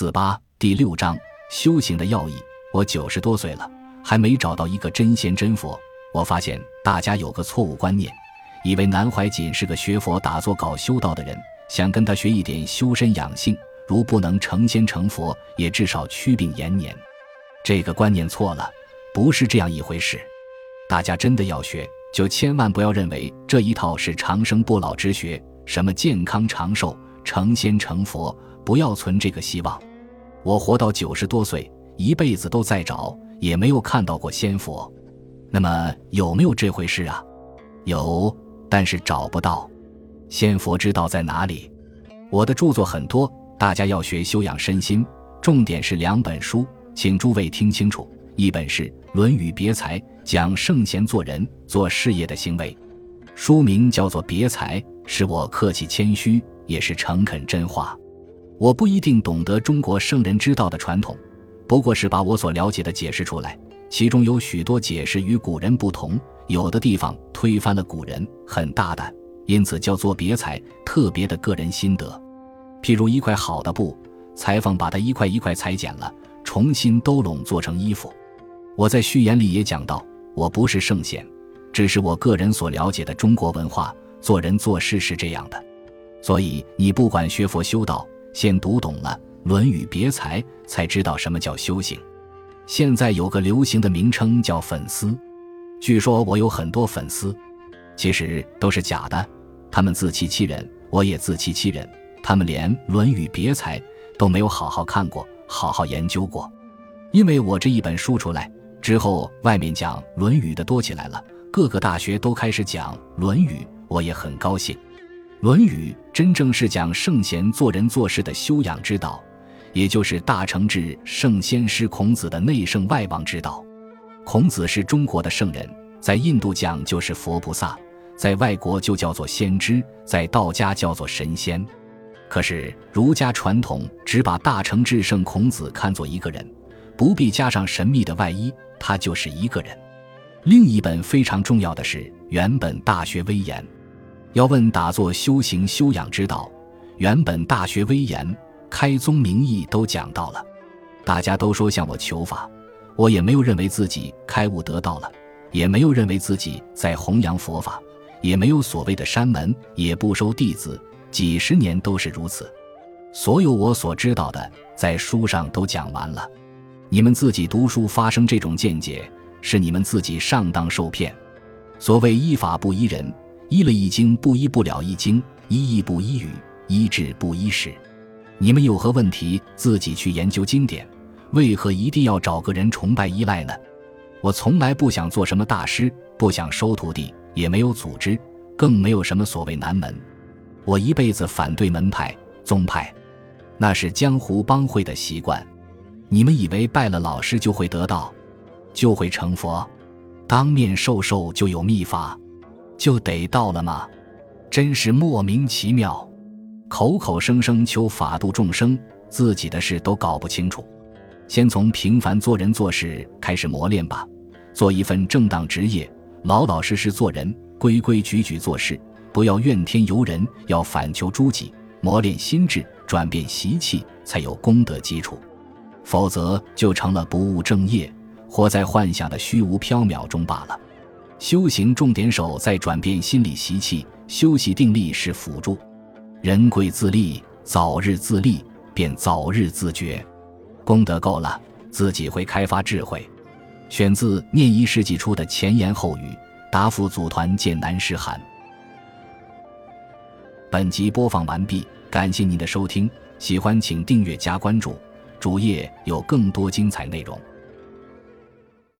四八第六章修行的要义。我九十多岁了，还没找到一个真仙真佛。我发现大家有个错误观念，以为南怀瑾是个学佛打坐搞修道的人，想跟他学一点修身养性，如不能成仙成佛，也至少祛病延年。这个观念错了，不是这样一回事。大家真的要学，就千万不要认为这一套是长生不老之学，什么健康长寿、成仙成佛。不要存这个希望。我活到九十多岁，一辈子都在找，也没有看到过仙佛。那么有没有这回事啊？有，但是找不到。仙佛之道在哪里？我的著作很多，大家要学修养身心，重点是两本书，请诸位听清楚。一本是《论语别裁》，讲圣贤做人做事业的行为，书名叫做《别裁》，是我客气谦虚，也是诚恳真话。我不一定懂得中国圣人之道的传统，不过是把我所了解的解释出来。其中有许多解释与古人不同，有的地方推翻了古人，很大胆，因此叫做别裁，特别的个人心得。譬如一块好的布，裁缝把它一块一块裁剪了，重新兜拢做成衣服。我在序言里也讲到，我不是圣贤，只是我个人所了解的中国文化，做人做事是这样的。所以你不管学佛修道。先读懂了《论语别裁》，才知道什么叫修行。现在有个流行的名称叫粉丝，据说我有很多粉丝，其实都是假的。他们自欺欺人，我也自欺欺人。他们连《论语别裁》都没有好好看过，好好研究过。因为我这一本书出来之后，外面讲《论语》的多起来了，各个大学都开始讲《论语》，我也很高兴。《论语》真正是讲圣贤做人做事的修养之道，也就是大成至圣先师孔子的内圣外王之道。孔子是中国的圣人，在印度讲就是佛菩萨，在外国就叫做先知，在道家叫做神仙。可是儒家传统只把大成至圣孔子看作一个人，不必加上神秘的外衣，他就是一个人。另一本非常重要的是原本《大学威严》。要问打坐修行修养之道，原本《大学威严》开宗明义都讲到了。大家都说向我求法，我也没有认为自己开悟得到了，也没有认为自己在弘扬佛法，也没有所谓的山门，也不收弟子，几十年都是如此。所有我所知道的，在书上都讲完了。你们自己读书发生这种见解，是你们自己上当受骗。所谓依法不依人。依了一经不依不了一经，依义不依语，依智不依事。你们有何问题，自己去研究经典。为何一定要找个人崇拜依赖呢？我从来不想做什么大师，不想收徒弟，也没有组织，更没有什么所谓南门。我一辈子反对门派、宗派，那是江湖帮会的习惯。你们以为拜了老师就会得道，就会成佛，当面授受就有秘法？就得到了吗？真是莫名其妙，口口声声求法度众生，自己的事都搞不清楚。先从平凡做人做事开始磨练吧，做一份正当职业，老老实实做人，规规矩矩做事，不要怨天尤人，要反求诸己，磨练心智，转变习气，才有功德基础。否则就成了不务正业，活在幻想的虚无缥缈中罢了。修行重点守在转变心理习气，修习定力是辅助。人贵自立，早日自立，便早日自觉。功德够了，自己会开发智慧。选自《念一世纪初的前言后语》，答复组团见南师函。本集播放完毕，感谢您的收听，喜欢请订阅加关注，主页有更多精彩内容。